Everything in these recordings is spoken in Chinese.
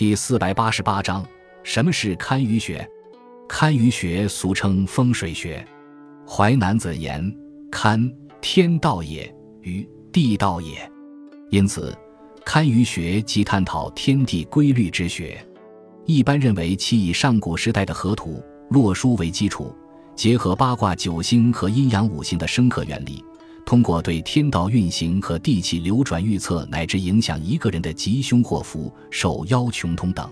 第四百八十八章：什么是堪舆学？堪舆学俗称风水学。淮南子言：“堪，天道也；舆，地道也。”因此，堪舆学即探讨天地规律之学。一般认为，其以上古时代的河图、洛书为基础，结合八卦、九星和阴阳五行的深刻原理。通过对天道运行和地气流转预测，乃至影响一个人的吉凶祸福、寿夭穷通等，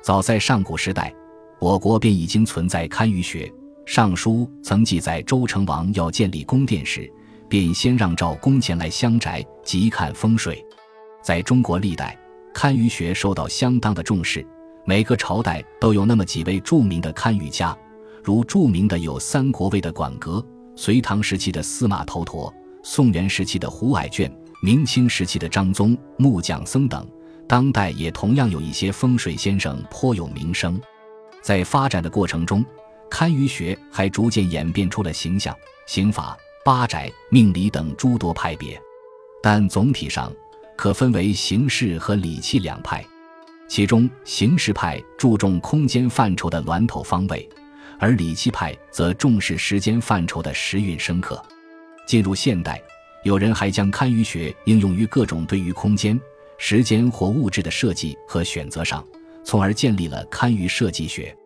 早在上古时代，我国便已经存在堪舆学。《尚书》曾记载，周成王要建立宫殿时，便先让赵公前来乡宅即看风水。在中国历代，堪舆学受到相当的重视，每个朝代都有那么几位著名的堪舆家，如著名的有三国魏的管阁，隋唐时期的司马头陀。宋元时期的胡矮卷，明清时期的张宗、木匠僧等，当代也同样有一些风水先生颇有名声。在发展的过程中，堪舆学还逐渐演变出了形象、刑法、八宅、命理等诸多派别。但总体上可分为形式和理气两派。其中，形式派注重空间范畴的峦头方位，而理气派则重视时间范畴的时运生克。进入现代，有人还将堪舆学应用于各种对于空间、时间或物质的设计和选择上，从而建立了堪舆设计学。